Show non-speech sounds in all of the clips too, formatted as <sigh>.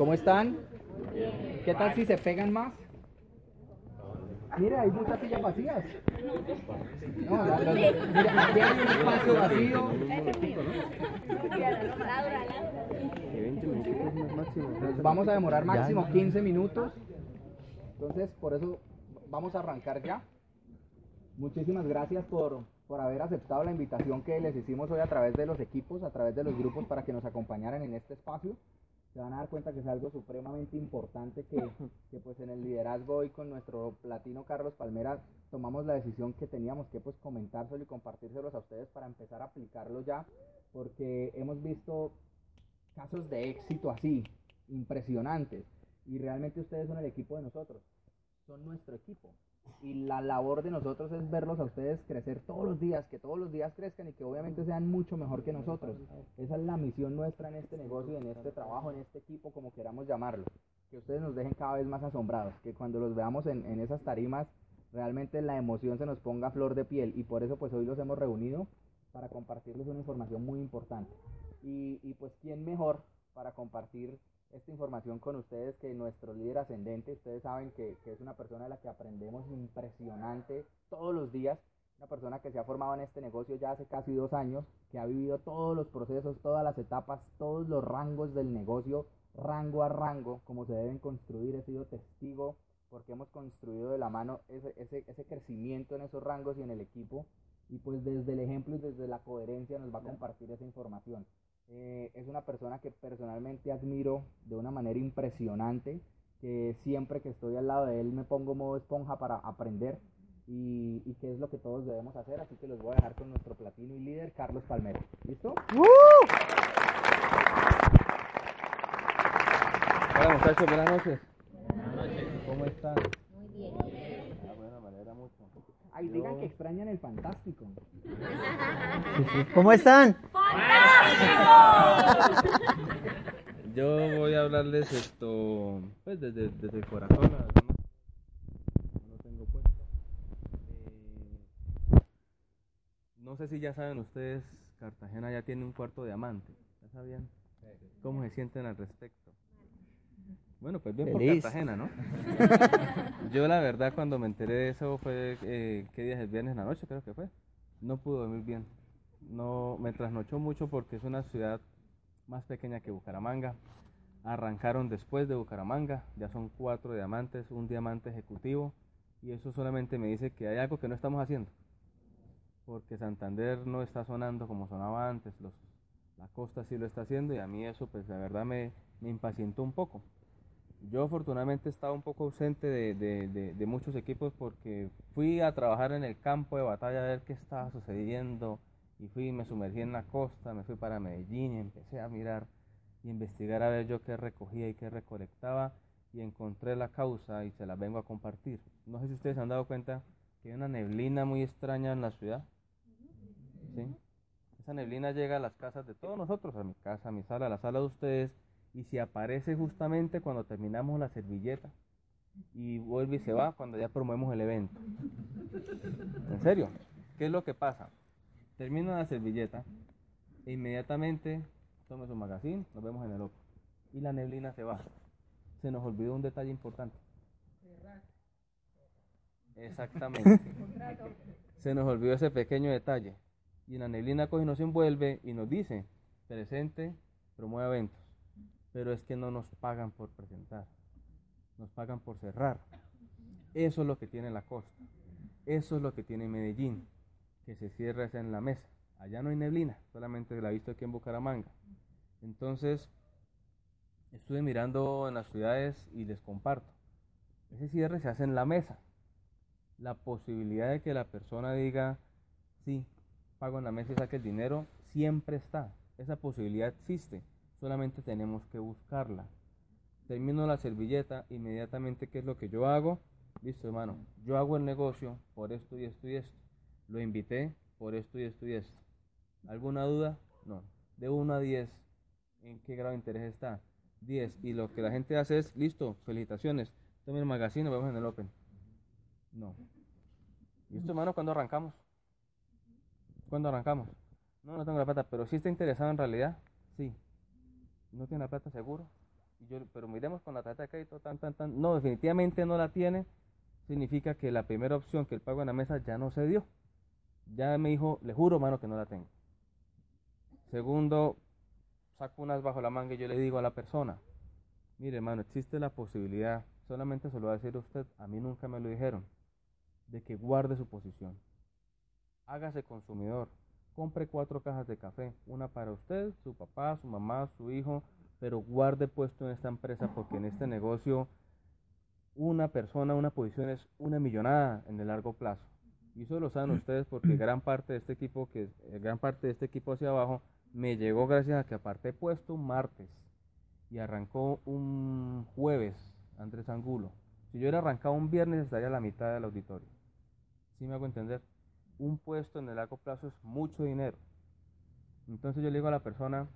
¿Cómo están? ¿Qué tal si se pegan más? Mire, hay muchas sillas vacías. No, mira, hay un espacio vacío. Vamos a demorar máximo 15 minutos. Entonces, por eso vamos a arrancar ya. Muchísimas gracias por, por haber aceptado la invitación que les hicimos hoy a través de los equipos, a través de los grupos para que nos acompañaran en este espacio. Se van a dar cuenta que es algo supremamente importante que, <laughs> que pues en el liderazgo hoy con nuestro platino Carlos Palmera tomamos la decisión que teníamos que pues comentárselo y compartírselos a ustedes para empezar a aplicarlo ya, porque hemos visto casos de éxito así, impresionantes, y realmente ustedes son el equipo de nosotros, son nuestro equipo. Y la labor de nosotros es verlos a ustedes crecer todos los días, que todos los días crezcan y que obviamente sean mucho mejor que nosotros. Esa es la misión nuestra en este negocio, en este trabajo, en este equipo, como queramos llamarlo. Que ustedes nos dejen cada vez más asombrados, que cuando los veamos en, en esas tarimas, realmente la emoción se nos ponga a flor de piel. Y por eso pues hoy los hemos reunido para compartirles una información muy importante. Y, y pues quién mejor para compartir esta información con ustedes que nuestro líder ascendente, ustedes saben que, que es una persona de la que aprendemos impresionante todos los días, una persona que se ha formado en este negocio ya hace casi dos años, que ha vivido todos los procesos, todas las etapas, todos los rangos del negocio, rango a rango, como se deben construir, he sido testigo porque hemos construido de la mano ese, ese, ese crecimiento en esos rangos y en el equipo, y pues desde el ejemplo y desde la coherencia nos va a compartir esa información. Eh, es una persona que personalmente admiro de una manera impresionante, que siempre que estoy al lado de él me pongo modo esponja para aprender y, y que es lo que todos debemos hacer, así que los voy a dejar con nuestro platino y líder Carlos Palmero. ¿Listo? Hola muchachos, buenas noches. ¿Cómo están? Muy bien. Ah, bueno, me alegra mucho. Ay, digan que extrañan el fantástico. ¿Cómo están? Yo voy a hablarles esto, pues desde, desde el corazón, la verdad, no, no lo tengo puesto. Eh, no sé si ya saben ustedes, Cartagena ya tiene un cuarto diamante. ¿Ya sabían? ¿Cómo se sienten al respecto? Bueno, pues bien Feliz. por Cartagena, ¿no? <laughs> Yo la verdad cuando me enteré de eso fue, eh, ¿qué día es? El viernes en la noche creo que fue. No pude dormir bien. No, me trasnochó mucho porque es una ciudad más pequeña que Bucaramanga. Arrancaron después de Bucaramanga, ya son cuatro diamantes, un diamante ejecutivo y eso solamente me dice que hay algo que no estamos haciendo. Porque Santander no está sonando como sonaba antes, los, la costa sí lo está haciendo y a mí eso pues la verdad me, me impacientó un poco. Yo afortunadamente estaba un poco ausente de, de- de- muchos equipos porque fui a trabajar en el campo de batalla a ver qué estaba sucediendo y fui, me sumergí en la costa, me fui para Medellín y empecé a mirar y investigar a ver yo qué recogía y qué recolectaba y encontré la causa y se la vengo a compartir. No sé si ustedes se han dado cuenta que hay una neblina muy extraña en la ciudad. ¿Sí? Esa neblina llega a las casas de todos nosotros, a mi casa, a mi sala, a la sala de ustedes, y se aparece justamente cuando terminamos la servilleta y vuelve y se va cuando ya promovemos el evento. En serio, ¿qué es lo que pasa? Termina la servilleta e inmediatamente tome su magazine, nos vemos en el otro. Y la neblina se va. Se nos olvidó un detalle importante. Exactamente. Se nos olvidó ese pequeño detalle. Y la neblina coge y nos envuelve y nos dice, presente, promueve eventos. Pero es que no nos pagan por presentar. Nos pagan por cerrar. Eso es lo que tiene la costa. Eso es lo que tiene Medellín. Que se cierra en la mesa. Allá no hay neblina, solamente la he visto aquí en Bucaramanga. Entonces, estuve mirando en las ciudades y les comparto. Ese cierre se hace en la mesa. La posibilidad de que la persona diga, sí, pago en la mesa y saque el dinero, siempre está. Esa posibilidad existe. Solamente tenemos que buscarla. Termino la servilleta, inmediatamente, ¿qué es lo que yo hago? Listo, hermano, yo hago el negocio por esto y esto y esto. Lo invité por esto y esto y esto. ¿Alguna duda? No. De 1 a 10, ¿en qué grado de interés está? 10. Y lo que la gente hace es, listo, felicitaciones, tome el magazine, vamos en el Open. No. ¿Listo, hermano? ¿Cuándo arrancamos? ¿Cuándo arrancamos? No, no tengo la plata, pero si está interesado en realidad, sí. ¿No tiene la plata seguro? Y yo, pero miremos con la tarjeta de crédito, tan, tan, tan. No, definitivamente no la tiene. Significa que la primera opción, que el pago en la mesa, ya no se dio. Ya me dijo, le juro, hermano, que no la tengo. Segundo, saco unas bajo la manga y yo le digo a la persona, mire, hermano, existe la posibilidad, solamente se lo va a decir usted, a mí nunca me lo dijeron, de que guarde su posición. Hágase consumidor, compre cuatro cajas de café, una para usted, su papá, su mamá, su hijo, pero guarde puesto en esta empresa porque en este negocio una persona, una posición es una millonada en el largo plazo. Y eso lo saben ustedes porque <clears throat> gran parte de este equipo, que eh, gran parte de este equipo hacia abajo, me llegó gracias a que aparte puesto un martes y arrancó un jueves Andrés Angulo. Si yo hubiera arrancado un viernes estaría a la mitad del auditorio. ¿Sí me hago entender? Un puesto en el largo plazo es mucho dinero. Entonces yo le digo a la persona,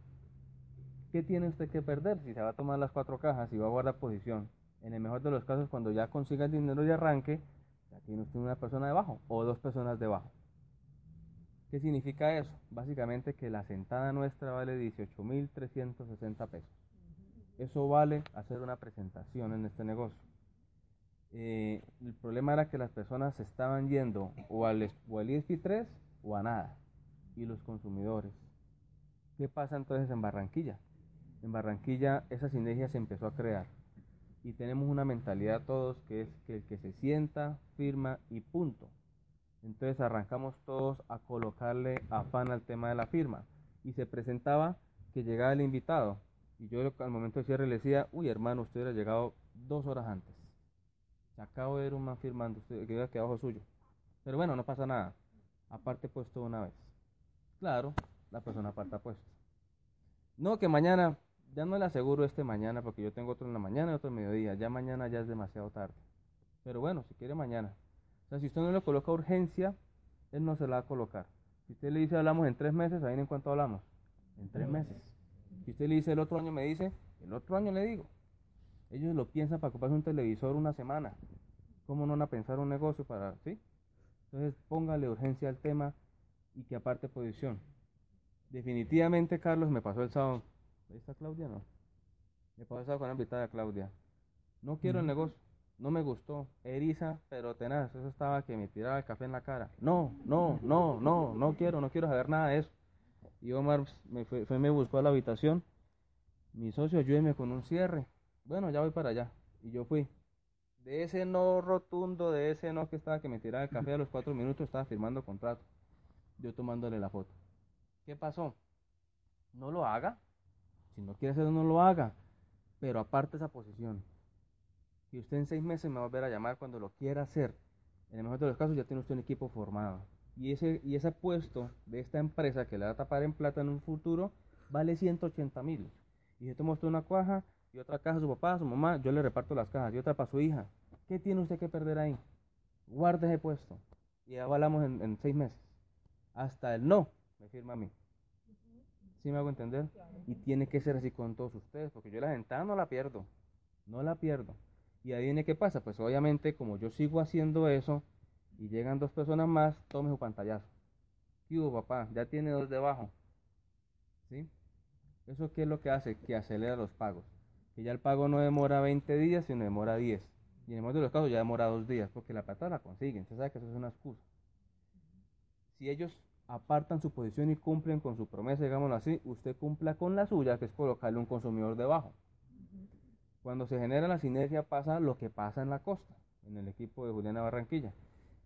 ¿qué tiene usted que perder si se va a tomar las cuatro cajas y va a guardar posición? En el mejor de los casos, cuando ya consiga el dinero y arranque, ya tiene usted una persona debajo o dos personas debajo. ¿Qué significa eso? Básicamente que la sentada nuestra vale 18.360 pesos. Eso vale hacer una presentación en este negocio. Eh, el problema era que las personas se estaban yendo o al, o al ESP3 o a nada. Y los consumidores. ¿Qué pasa entonces en Barranquilla? en Barranquilla esa sinergia se empezó a crear. Y tenemos una mentalidad todos que es que el que se sienta, firma y punto. Entonces arrancamos todos a colocarle afán al tema de la firma. Y se presentaba que llegaba el invitado. Y yo al momento de cierre le decía, uy hermano, usted hubiera llegado dos horas antes. Acabo de ver un man firmando, usted que quedado abajo suyo. Pero bueno, no pasa nada. Aparte puesto una vez. Claro, la persona aparta puesto. No, que mañana, ya no le aseguro este mañana porque yo tengo otro en la mañana y otro en mediodía. Ya mañana ya es demasiado tarde. Pero bueno, si quiere mañana. O sea, si usted no le coloca urgencia, él no se la va a colocar. Si usted le dice hablamos en tres meses, ahí en cuánto hablamos. En tres meses. Si usted le dice el otro año, me dice, el otro año le digo. Ellos lo piensan para comprarse un televisor una semana. ¿Cómo no van a pensar un negocio para, sí? Entonces póngale urgencia al tema y que aparte posición. Definitivamente, Carlos, me pasó el sábado. ¿Ahí está Claudia? No. Me pasó el sábado con la invitada Claudia. No quiero el negocio. No me gustó. Eriza, pero tenaz. Eso estaba que me tiraba el café en la cara. No, no, no, no, no quiero, no quiero saber nada de eso. Y Omar me fue, me buscó a la habitación. Mi socio, ayúdeme con un cierre. Bueno, ya voy para allá. Y yo fui. De ese no rotundo, de ese no que estaba que me tiraba el café a los cuatro minutos, estaba firmando contrato. Yo tomándole la foto. ¿Qué pasó? No lo haga. Si no quiere hacerlo, no lo haga. Pero aparte esa posición. Si usted en seis meses me va a volver a llamar cuando lo quiera hacer, en el mejor de los casos ya tiene usted un equipo formado. Y ese, y ese puesto de esta empresa que le va a tapar en plata en un futuro vale 180 mil. Y si toma usted una caja y otra caja a su papá, a su mamá, yo le reparto las cajas y otra para su hija. ¿Qué tiene usted que perder ahí? Guarde ese puesto. Y ya hablamos en, en seis meses. Hasta el no me firma a mí. ¿Sí me hago entender? Y tiene que ser así con todos ustedes, porque yo la ventana no la pierdo, no la pierdo. Y ahí viene qué pasa, pues obviamente como yo sigo haciendo eso y llegan dos personas más, tome su pantallazo. ¿Qué hubo papá? Ya tiene dos debajo. ¿Sí? ¿Eso qué es lo que hace? Que acelera los pagos. Que ya el pago no demora 20 días, sino demora 10. Y en el momento de los casos ya demora dos días, porque la plata la consiguen. Se sabe que eso es una excusa. Si ellos apartan su posición y cumplen con su promesa, digámoslo así, usted cumpla con la suya, que es colocarle un consumidor debajo. Cuando se genera la sinergia pasa lo que pasa en la costa, en el equipo de Juliana Barranquilla,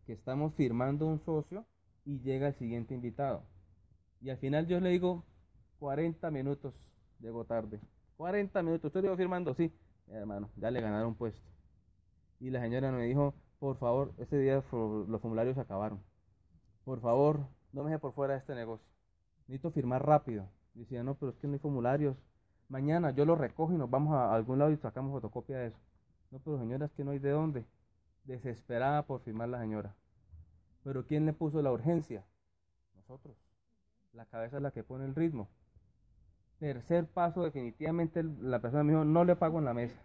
que estamos firmando un socio y llega el siguiente invitado. Y al final yo le digo, 40 minutos, llego tarde. 40 minutos, ¿usted digo firmando? Sí, hermano, ya le ganaron puesto. Y la señora me dijo, por favor, ese día los formularios se acabaron. Por favor, no me deje por fuera de este negocio. Necesito firmar rápido. Decía, no, pero es que no hay formularios. Mañana yo lo recojo y nos vamos a algún lado y sacamos fotocopia de eso. No, pero señora, es que no hay de dónde. Desesperada por firmar la señora. Pero ¿quién le puso la urgencia? Nosotros. La cabeza es la que pone el ritmo. Tercer paso, definitivamente la persona me dijo, no le pago en la mesa.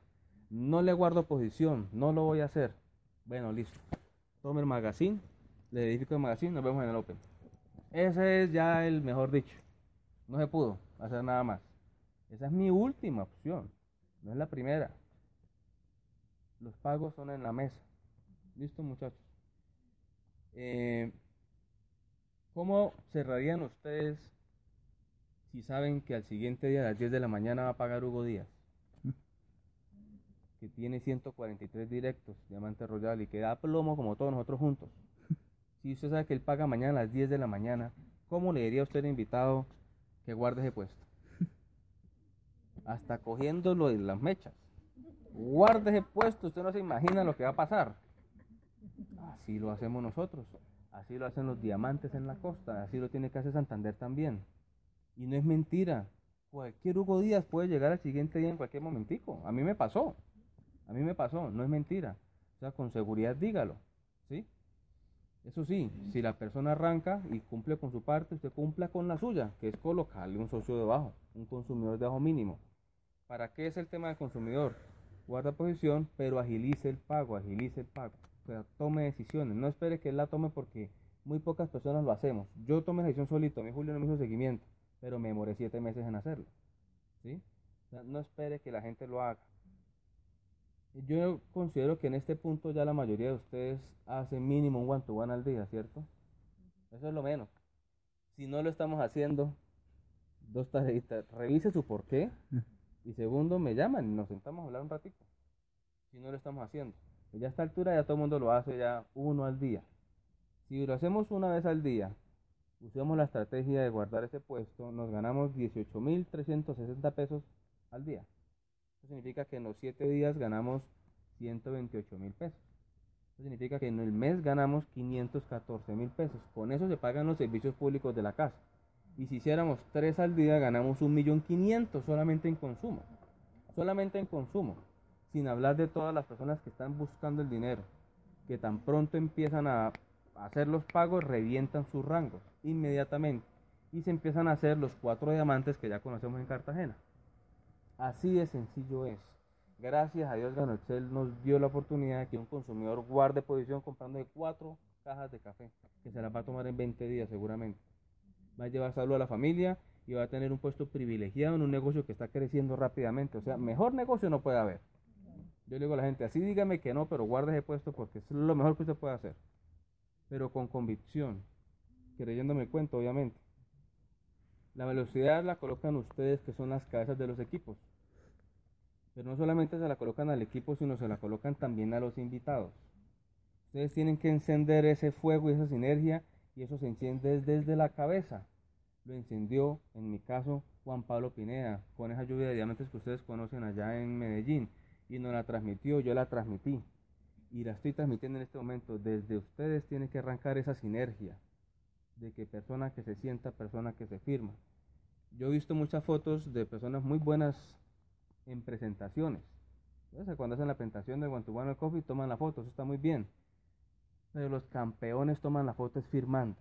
No le guardo posición, no lo voy a hacer. Bueno, listo. Tome el magazine, le edifico el magazine, nos vemos en el Open. Ese es ya el mejor dicho. No se pudo hacer nada más. Esa es mi última opción, no es la primera. Los pagos son en la mesa. Listo, muchachos. Eh, ¿Cómo cerrarían ustedes si saben que al siguiente día a las 10 de la mañana va a pagar Hugo Díaz? <laughs> Que tiene 143 directos, Diamante Royal, y que da plomo como todos nosotros juntos. Si usted sabe que él paga mañana a las 10 de la mañana, ¿cómo le diría a usted al invitado que guarde ese puesto? Hasta cogiéndolo de las mechas. Guarde ese puesto, usted no se imagina lo que va a pasar. Así lo hacemos nosotros. Así lo hacen los diamantes en la costa, así lo tiene que hacer Santander también. Y no es mentira. Cualquier Hugo Díaz puede llegar al siguiente día en cualquier momentico. A mí me pasó. A mí me pasó, no es mentira. O sea, con seguridad dígalo. ¿Sí? Eso sí, si la persona arranca y cumple con su parte, usted cumpla con la suya, que es colocarle un socio debajo, un consumidor de bajo mínimo. ¿Para qué es el tema del consumidor? Guarda posición, pero agilice el pago, agilice el pago. O sea, tome decisiones. No espere que él la tome porque muy pocas personas lo hacemos. Yo tomé la decisión solito, a mí Julio no me hizo seguimiento, pero me demoré siete meses en hacerlo. ¿sí? O sea, no espere que la gente lo haga. Yo considero que en este punto ya la mayoría de ustedes hacen mínimo un one to one al día, ¿cierto? Eso es lo menos. Si no lo estamos haciendo, dos tareitas. Revise su por qué. Y segundo, me llaman y nos sentamos a hablar un ratito. Si no lo estamos haciendo. Ya a esta altura ya todo el mundo lo hace ya uno al día. Si lo hacemos una vez al día, usamos la estrategia de guardar ese puesto, nos ganamos 18.360 pesos al día. Eso significa que en los 7 días ganamos 128 mil pesos. Eso significa que en el mes ganamos 514 mil pesos. Con eso se pagan los servicios públicos de la casa. Y si hiciéramos 3 al día, ganamos 1.500.000 solamente en consumo. Solamente en consumo sin hablar de todas las personas que están buscando el dinero, que tan pronto empiezan a hacer los pagos, revientan sus rangos inmediatamente y se empiezan a hacer los cuatro diamantes que ya conocemos en Cartagena. Así de sencillo es. Gracias a Dios Ganochel nos dio la oportunidad de que un consumidor guarde posición comprando cuatro cajas de café, que se las va a tomar en 20 días seguramente. Va a llevar salud a la familia y va a tener un puesto privilegiado en un negocio que está creciendo rápidamente. O sea, mejor negocio no puede haber. Yo le digo a la gente, así dígame que no, pero guarde ese puesto porque es lo mejor que usted puede hacer. Pero con convicción, creyéndome cuento, obviamente. La velocidad la colocan ustedes, que son las cabezas de los equipos. Pero no solamente se la colocan al equipo, sino se la colocan también a los invitados. Ustedes tienen que encender ese fuego y esa sinergia, y eso se enciende desde la cabeza. Lo encendió, en mi caso, Juan Pablo Pineda, con esa lluvia de diamantes que ustedes conocen allá en Medellín y nos la transmitió, yo la transmití y la estoy transmitiendo en este momento. Desde ustedes tiene que arrancar esa sinergia de que persona que se sienta, persona que se firma. Yo he visto muchas fotos de personas muy buenas en presentaciones. Cuando hacen la presentación del One to One Coffee, toman la foto, eso está muy bien. Pero los campeones toman la foto es firmando,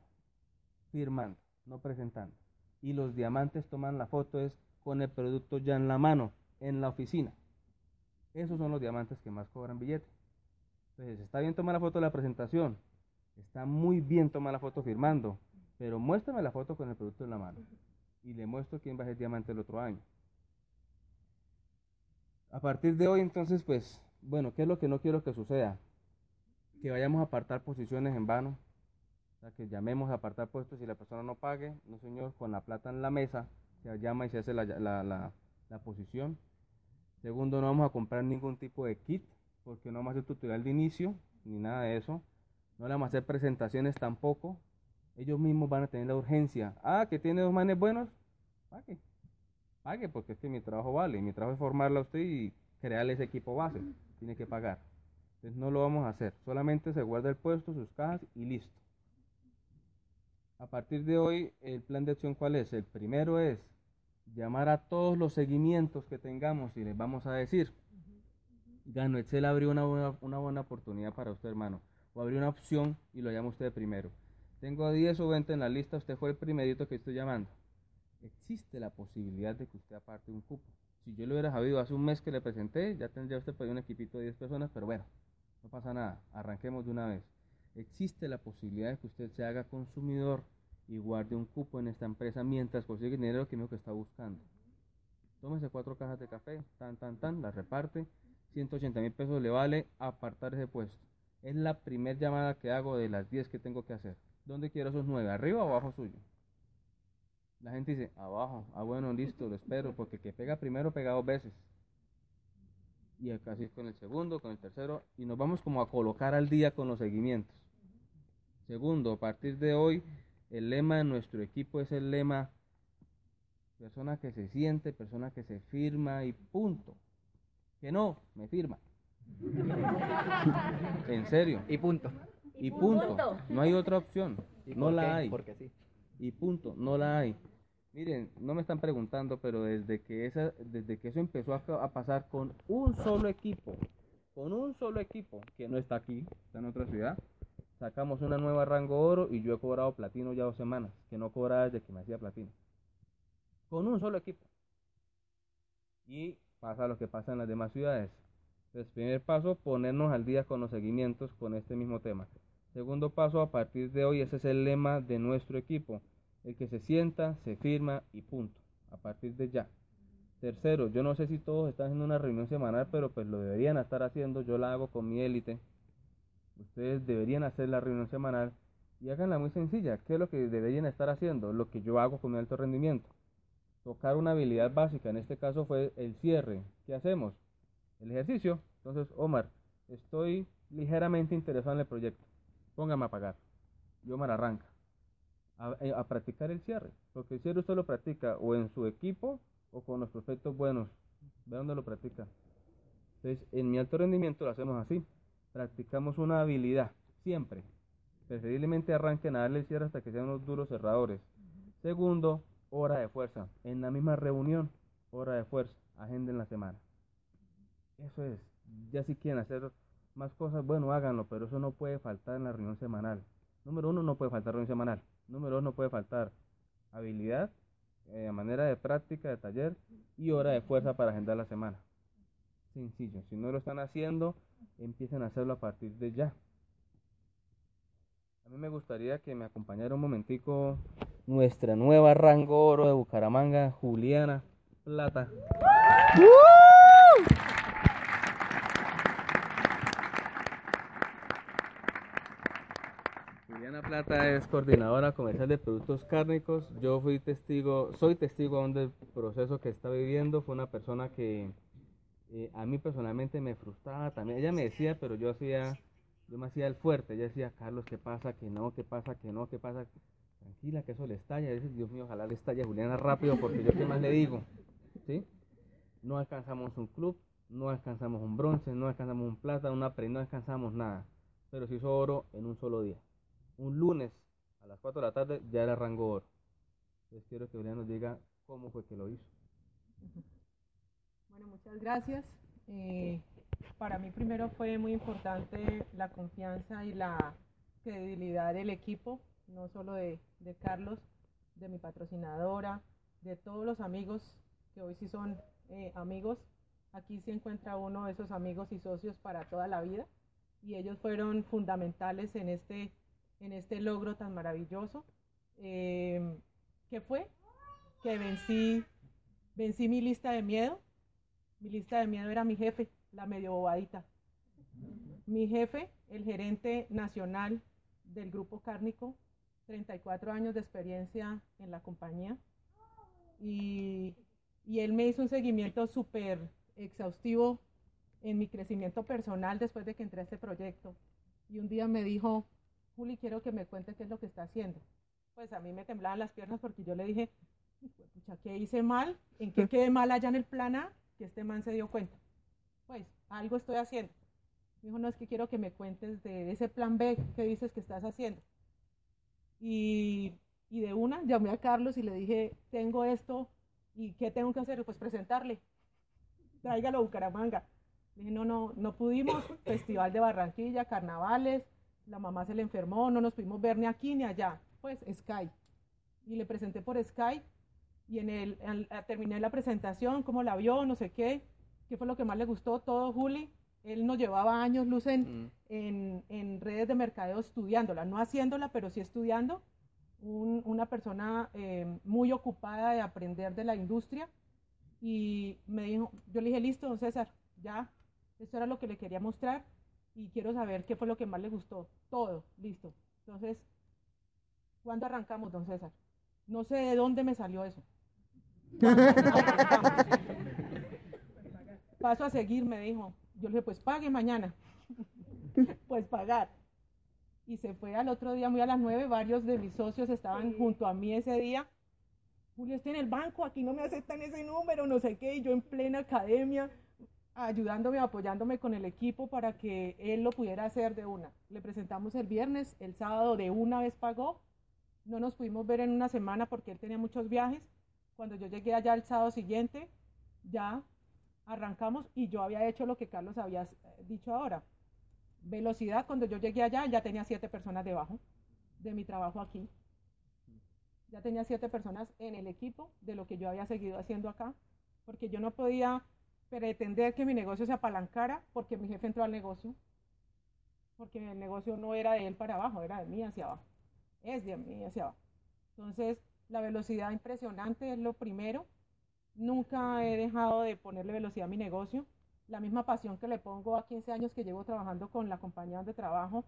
firmando, no presentando. Y los diamantes toman la foto es con el producto ya en la mano, en la oficina. Esos son los diamantes que más cobran billete. Entonces, está bien tomar la foto de la presentación, está muy bien tomar la foto firmando, pero muéstrame la foto con el producto en la mano y le muestro quién va a ser diamante el otro año. A partir de hoy, entonces, pues, bueno, ¿qué es lo que no quiero que suceda? Que vayamos a apartar posiciones en vano, o sea, que llamemos a apartar puestos y la persona no pague, no señor, con la plata en la mesa, se llama y se hace la, la, la, la posición Segundo, no vamos a comprar ningún tipo de kit, porque no vamos a hacer tutorial de inicio, ni nada de eso. No le vamos a hacer presentaciones tampoco. Ellos mismos van a tener la urgencia. Ah, que tiene dos manes buenos, pague. Pague, porque es que mi trabajo vale. Mi trabajo es formarla a usted y crearle ese equipo base. Tiene que pagar. Entonces no lo vamos a hacer. Solamente se guarda el puesto, sus cajas y listo. A partir de hoy, el plan de acción, ¿cuál es? El primero es llamar a todos los seguimientos que tengamos y les vamos a decir, Gano Excel abrió una buena, una buena oportunidad para usted, hermano, o abrió una opción y lo llama usted primero. Tengo 10 o 20 en la lista, usted fue el primerito que estoy llamando. Existe la posibilidad de que usted aparte un cupo. Si yo lo hubiera sabido hace un mes que le presenté, ya tendría usted por un equipito de 10 personas, pero bueno, no pasa nada, arranquemos de una vez. Existe la posibilidad de que usted se haga consumidor y guarde un cupo en esta empresa mientras consigue el dinero que está buscando. Tómese cuatro cajas de café, tan, tan, tan, la reparte, 180 mil pesos le vale apartar ese puesto. Es la primera llamada que hago de las 10 que tengo que hacer. ¿Dónde quiero esos 9? ¿Arriba o abajo suyo? La gente dice, abajo. Ah, bueno, listo, lo espero, porque que pega primero pega dos veces. Y así con el segundo, con el tercero, y nos vamos como a colocar al día con los seguimientos. Segundo, a partir de hoy, el lema de nuestro equipo es el lema persona que se siente, persona que se firma y punto. Que no, me firma. <laughs> en serio. Y punto. Y punto. No hay otra opción. No la hay. Porque sí. Y punto. No la hay. Miren, no me están preguntando, pero desde que, esa, desde que eso empezó a, a pasar con un solo equipo, con un solo equipo, que no está aquí, está en otra ciudad, sacamos una nueva rango oro y yo he cobrado platino ya dos semanas, que no cobraba desde que me hacía platino. Con un solo equipo. Y pasa lo que pasa en las demás ciudades. Entonces, primer paso, ponernos al día con los seguimientos con este mismo tema. Segundo paso, a partir de hoy, ese es el lema de nuestro equipo. El que se sienta, se firma y punto. A partir de ya. Tercero, yo no sé si todos están haciendo una reunión semanal, pero pues lo deberían estar haciendo. Yo la hago con mi élite Ustedes deberían hacer la reunión semanal y háganla muy sencilla. ¿Qué es lo que deberían estar haciendo? Lo que yo hago con mi alto rendimiento. Tocar una habilidad básica, en este caso fue el cierre. ¿Qué hacemos? El ejercicio. Entonces, Omar, estoy ligeramente interesado en el proyecto. Póngame a pagar. Y Omar arranca. A, eh, a, practicar el cierre. Porque el cierre usted lo practica o en su equipo o con los prospectos buenos. Ve dónde lo practica. Entonces, en mi alto rendimiento lo hacemos así practicamos una habilidad, siempre. Preferiblemente arranquen a darle el cierre hasta que sean unos duros cerradores. Segundo, hora de fuerza. En la misma reunión, hora de fuerza. Agenda en la semana. Eso es. Ya si quieren hacer más cosas, bueno, háganlo, pero eso no puede faltar en la reunión semanal. Número uno, no puede faltar reunión semanal. Número dos, no puede faltar habilidad, eh, manera de práctica, de taller y hora de fuerza para agendar la semana. Sencillo. Si no lo están haciendo, empiecen a hacerlo a partir de ya. A mí me gustaría que me acompañara un momentico nuestra nueva rango oro de Bucaramanga, Juliana Plata. Juliana Plata es coordinadora comercial de productos cárnicos. Yo fui testigo, soy testigo aún del proceso que está viviendo. Fue una persona que eh, a mí personalmente me frustraba también. Ella me decía, pero yo hacía, yo me hacía el fuerte. Ella decía, Carlos, ¿qué pasa? Que no, ¿qué pasa? Que no, ¿qué pasa? Tranquila, que eso le estalla. Dice, Dios mío, ojalá le estalle a Juliana rápido, porque yo qué más le digo. ¿Sí? No alcanzamos un club, no alcanzamos un bronce, no alcanzamos un plata, una pre, no alcanzamos nada. Pero se hizo oro en un solo día. Un lunes a las 4 de la tarde ya era rango oro. Entonces quiero que Juliana nos diga cómo fue que lo hizo. Bueno, muchas gracias. Eh, para mí primero fue muy importante la confianza y la credibilidad del equipo, no solo de, de Carlos, de mi patrocinadora, de todos los amigos que hoy sí son eh, amigos. Aquí se encuentra uno de esos amigos y socios para toda la vida y ellos fueron fundamentales en este, en este logro tan maravilloso. Eh, ¿Qué fue? Que vencí, vencí mi lista de miedo, mi lista de miedo era mi jefe, la medio bobadita. Mi jefe, el gerente nacional del grupo cárnico, 34 años de experiencia en la compañía. Y, y él me hizo un seguimiento súper exhaustivo en mi crecimiento personal después de que entré a este proyecto. Y un día me dijo, Juli, quiero que me cuentes qué es lo que está haciendo. Pues a mí me temblaban las piernas porque yo le dije, ¿qué hice mal? ¿En qué quedé mal allá en el plan A? este man se dio cuenta. Pues, algo estoy haciendo. Me dijo, no, es que quiero que me cuentes de ese plan B que dices que estás haciendo. Y, y de una llamé a Carlos y le dije, tengo esto ¿Y qué tengo que hacer? Pues presentarle. Tráigalo a Bucaramanga. Le dije, no, no, no pudimos. <coughs> Festival de Barranquilla, carnavales, la mamá se le enfermó, no nos pudimos ver ni aquí ni allá. Pues Skype. Y le presenté por Skype y en el, terminé la presentación, cómo la vio, no sé qué, qué fue lo que más le gustó, todo Juli. Él nos llevaba años luz en, mm. en, redes de mercadeo estudiándola, no haciéndola, pero sí estudiando. una persona eh, muy ocupada de aprender de la industria. Y me dijo, yo le dije, listo, don César, ya, esto era lo que le quería mostrar y quiero saber qué fue lo que más le gustó. Todo, listo. Entonces, ¿cuándo arrancamos, don César? No sé de dónde me salió eso. <laughs> Paso a seguir, me dijo. Yo le dije, pues pague mañana. <laughs> pues pagar. Y se fue al otro día, muy a las nueve, varios de mis socios estaban junto a mí ese día. Julio está en el banco, aquí no me aceptan ese número, no sé qué, y yo en plena academia, ayudándome, apoyándome con el equipo para que él lo pudiera hacer de una. Le presentamos el viernes, el sábado de una vez pagó, no nos pudimos ver en una semana porque él tenía muchos viajes. Cuando yo llegué allá el sábado siguiente, ya arrancamos y yo había hecho lo que Carlos había eh, dicho ahora. Velocidad, cuando yo llegué allá ya tenía siete personas debajo de mi trabajo aquí. Ya tenía siete personas en el equipo de lo que yo había seguido haciendo acá, porque yo no podía pretender que mi negocio se apalancara porque mi jefe entró al negocio, porque el negocio no era de él para abajo, era de mí hacia abajo es de mí hacia abajo. Entonces, la velocidad impresionante es lo primero. Nunca he dejado de ponerle velocidad a mi negocio. La misma pasión que le pongo a 15 años que llevo trabajando con la compañía donde trabajo,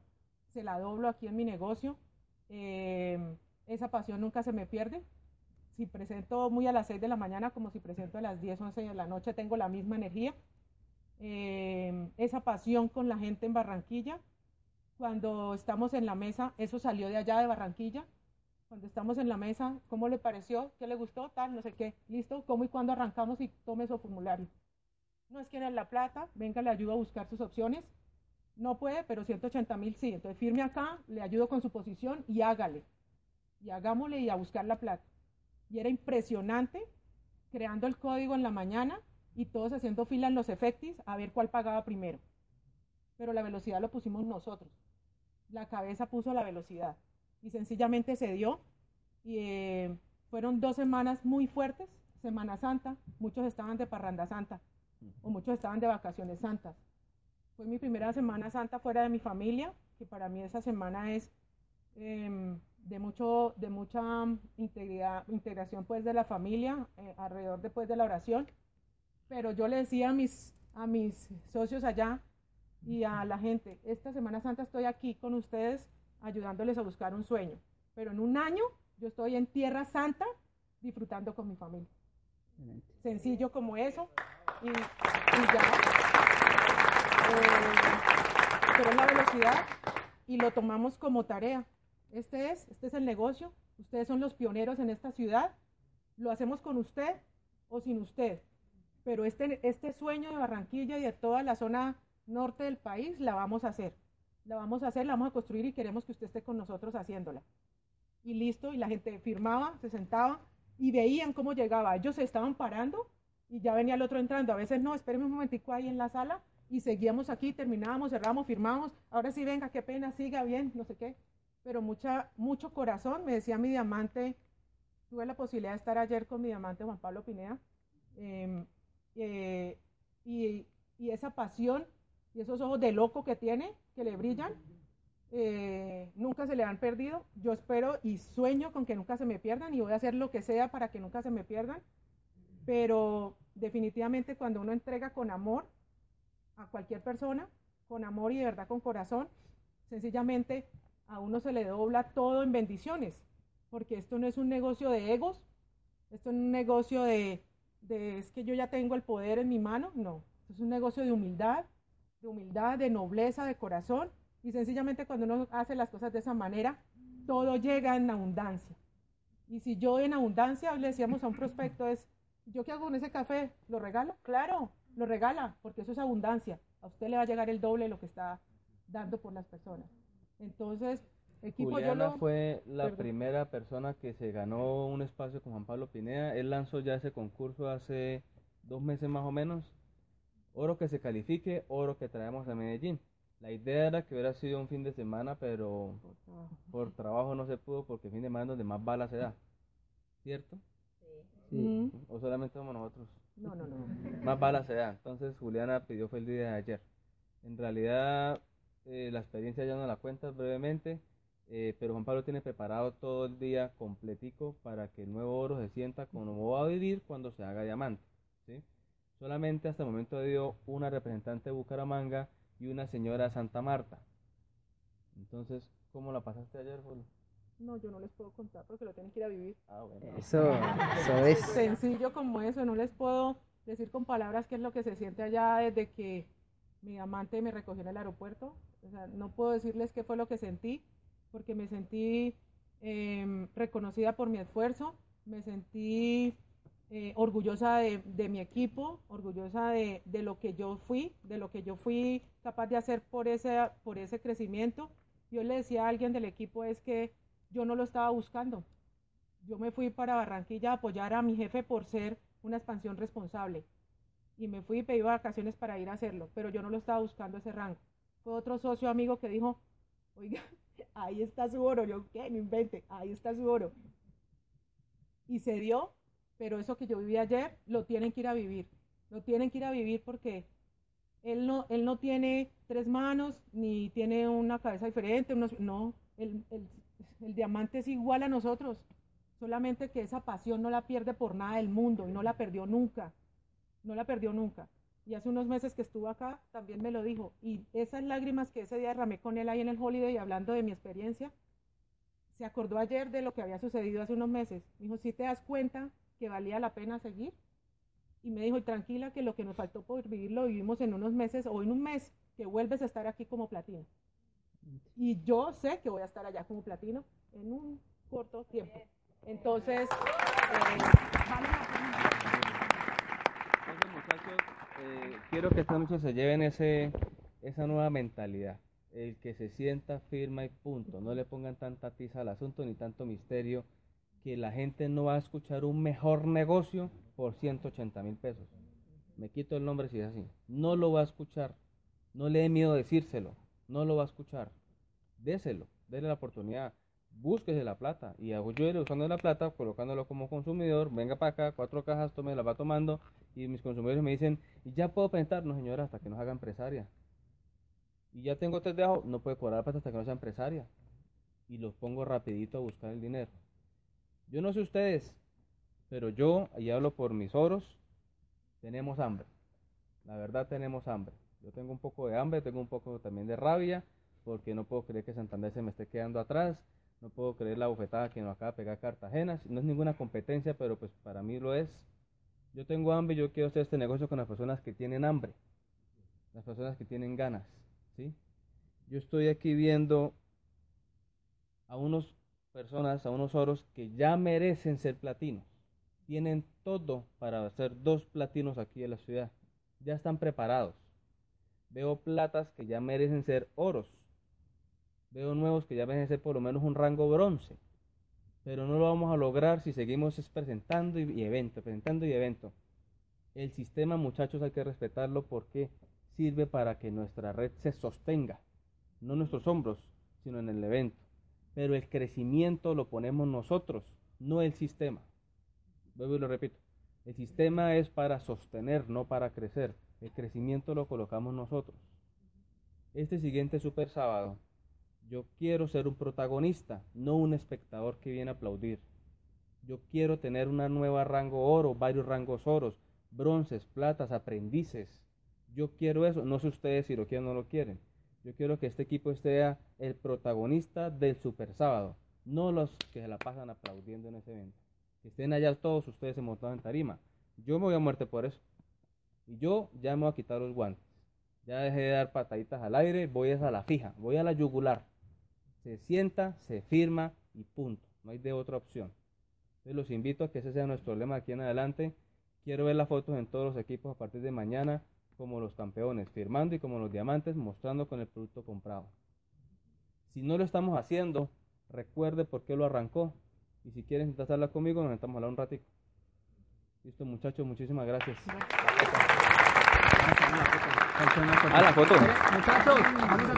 se la doblo aquí en mi negocio. Eh, esa pasión nunca se me pierde. Si presento muy a las 6 de la mañana como si presento a las 10, 11 de la noche, tengo la misma energía. Eh, esa pasión con la gente en Barranquilla cuando estamos en la mesa, eso salió de allá de Barranquilla, cuando estamos en la mesa, ¿cómo le pareció? ¿Qué le gustó? Tal, no sé qué. ¿Listo? ¿Cómo y cuándo arrancamos y tome su formulario? No es que era la plata, venga, le ayudo a buscar sus opciones. No puede, pero 180 mil sí. Entonces firme acá, le ayudo con su posición y hágale. Y hagámosle y a buscar la plata. Y era impresionante creando el código en la mañana y todos haciendo fila en los efectis a ver cuál pagaba primero. Pero la velocidad lo pusimos nosotros la cabeza puso la velocidad y sencillamente se dio. Y eh, fueron dos semanas muy fuertes, Semana Santa, muchos estaban de parranda santa o muchos estaban de vacaciones santas. Fue mi primera Semana Santa fuera de mi familia, que para mí esa semana es em, de, mucho, de mucha integridad, integración pues de la familia, eh, alrededor después de la oración. Pero yo le decía mis, a mis socios allá, y a la gente, esta Semana Santa estoy aquí con ustedes ayudándoles a buscar un sueño, pero en un año yo estoy en Tierra Santa disfrutando con mi familia. Sencillo como eso y, ya. Eh, pero es la velocidad y lo tomamos como tarea. Este es, este es el negocio. Ustedes son los pioneros en esta ciudad. Lo hacemos con usted o sin usted. Pero este, este sueño de Barranquilla y de toda la zona norte del país, la vamos a hacer. La vamos a hacer, la vamos a construir y queremos que usted esté con nosotros haciéndola. Y listo, y la gente firmaba, se sentaba y veían cómo llegaba. Ellos se estaban parando y ya venía el otro entrando. A veces no, espérenme un momentico ahí en la sala y seguíamos aquí, terminábamos, cerramos, firmamos. Ahora sí, venga, qué pena, siga bien, no sé qué. Pero mucha, mucho corazón, me decía mi diamante, tuve la posibilidad de estar ayer con mi diamante Juan Pablo Pineda, em, eh, y, y esa pasión y esos ojos de loco que tiene, que le brillan, eh, nunca se le han perdido. Yo espero y sueño con que nunca se me pierdan y voy a hacer lo que sea para que nunca se me pierdan. Pero definitivamente cuando uno entrega con amor a cualquier persona, con amor y de verdad con corazón, sencillamente a uno se le dobla todo en bendiciones, porque esto no es un negocio de egos, esto es un negocio de, de es que yo ya tengo el poder en mi mano, no, es un negocio de humildad, de humildad, de nobleza, de corazón. Y sencillamente cuando uno hace las cosas de esa manera, todo llega en abundancia. Y si yo en abundancia, le decíamos a un prospecto, es, ¿yo qué hago con ese café? ¿Lo regalo? Claro, lo regala, porque eso es abundancia. A usted le va a llegar el doble de lo que está dando por las personas. Entonces, Equipo, yo Juliana lo- fue la Perdón. primera persona que se ganó un espacio con Juan Pablo Pineda. Él lanzó ya ese concurso hace dos meses más o menos. Oro que se califique, oro que traemos a Medellín. La idea era que hubiera sido un fin de semana, pero por trabajo no se pudo porque fin de semana es donde más balas se da. ¿Cierto? Mm, ¿O solamente somos nosotros? No, no, no. <laughs> Más balas se da. Entonces Juliana pidió fue el día de ayer. En realidad eh, la experiencia ya no la cuentas brevemente, eh, pero Juan Pablo tiene preparado todo el día completico para que el nuevo oro se sienta como va a vivir cuando se haga diamante. ¿sí? Solamente hasta el momento dio una representante de Bucaramanga y una señora de Santa Marta. Entonces, ¿cómo la pasaste ayer, Polo? No, yo no les puedo contar porque lo tienen que ir a vivir. Ah, bueno. Eso, <laughs> eso es. Sencillo como eso, no les puedo decir con palabras qué es lo que se siente allá desde que mi amante me recogió en el aeropuerto. O sea, no puedo decirles qué fue lo que sentí, porque me sentí em, reconocida por mi esfuerzo, me sentí eh, orgullosa de, mi equipo, orgullosa de, de lo que yo fui, de lo que yo fui capaz de hacer por ese, por ese crecimiento. Yo le decía a alguien del equipo es que yo no lo estaba buscando. Yo me fui para Barranquilla a apoyar a mi jefe por ser una expansión responsable. Y me fui y pedí vacaciones para ir a hacerlo, pero yo no lo estaba buscando ese rango. Fue otro socio amigo que dijo, oiga, <laughs> ahí está su oro. Yo, ¿qué? No invente, ahí está su oro. Y se dio, pero eso que yo viví ayer, lo tienen que ir a vivir. Lo tienen que ir a vivir porque él no, él no tiene tres manos, ni tiene una cabeza diferente, no, el, el- el diamante es igual a nosotros, solamente que esa pasión no la pierde por nada del mundo y no la perdió nunca, no la perdió nunca. Y hace unos meses que estuvo acá, también me lo dijo. Y esas lágrimas que ese día derramé con él ahí en el Holiday, hablando de mi experiencia, se acordó ayer de lo que había sucedido hace unos meses. Me dijo, ¿sí te das cuenta que valía la pena seguir? Y me dijo, tranquila, que lo que nos faltó por vivir lo vivimos en unos meses o en un mes, que vuelves a estar aquí como platino. Y yo sé que voy a estar allá como platino en un corto tiempo. Entonces, eh, muchachos, eh, quiero que esta noche se lleven ese, esa nueva mentalidad. El que se sienta firma y punto. No le pongan tanta tiza al asunto ni tanto misterio. Que la gente no va a escuchar un mejor negocio por 180 mil pesos. Me quito el nombre si es así. No lo va a escuchar. No le dé miedo decírselo. No lo va a escuchar. Déselo. Dele la oportunidad. Búsquese la plata. Y iré usando la plata, colocándolo como consumidor. Venga para acá, cuatro cajas, tome, las va tomando. Y mis consumidores me dicen, ¿y ya puedo presentar? No, señora, hasta que nos haga empresaria. Y ya tengo tres de ajo, no puede cobrar plata hasta que no sea empresaria. Y los pongo rapidito a buscar el dinero. Yo no sé ustedes, pero yo, y hablo por mis oros, tenemos hambre. La verdad tenemos hambre. Yo tengo un poco de hambre, tengo un poco también de rabia, porque no puedo creer que Santander se me esté quedando atrás. No puedo creer la bofetada que nos acaba de pegar Cartagena. No es ninguna competencia, pero pues para mí lo es. Yo tengo hambre y yo quiero hacer este negocio con las personas que tienen hambre, las personas que tienen ganas, ¿sí? Yo estoy aquí viendo a unos personas, a unos oros que ya merecen ser platinos. Tienen todo para hacer dos platinos aquí en la ciudad. Ya están preparados. Veo platas que ya merecen ser oros. Veo nuevos que ya merecen ser por lo menos un rango bronce. Pero no lo vamos a lograr si seguimos es presentando y, y evento, presentando y evento. El sistema, muchachos, hay que respetarlo porque sirve para que nuestra red se sostenga. No en nuestros hombros, sino en el evento. Pero el crecimiento lo ponemos nosotros, no el sistema. Vuelvo y lo repito. El sistema es para sostener, no para crecer. El crecimiento lo colocamos nosotros. Este siguiente super sábado, yo quiero ser un protagonista, no un espectador que viene a aplaudir. Yo quiero tener una nueva rango oro, varios rangos oros, bronces, platas, aprendices. Yo quiero eso, no sé ustedes si lo quieren o no lo quieren. Yo quiero que este equipo sea el protagonista del super sábado, no los que se la pasan aplaudiendo en ese evento. Que estén allá todos ustedes en montado en tarima. Yo me voy a muerte por eso. Y yo ya me voy a quitar los guantes. Ya dejé de dar pataditas al aire, voy a la fija, voy a la yugular. Se sienta, se firma y punto. No hay de otra opción. Entonces los invito a que ese sea nuestro lema aquí en adelante. Quiero ver las fotos en todos los equipos a partir de mañana como los campeones, firmando y como los diamantes, mostrando con el producto comprado. Si no lo estamos haciendo, recuerde por qué lo arrancó. Y si quieren sentarse conmigo, nos sentamos a hablar un ratito. Listo, muchachos, muchísimas gracias. A tomar la foto. Ah, la foto. Muchachos, vamos a tomar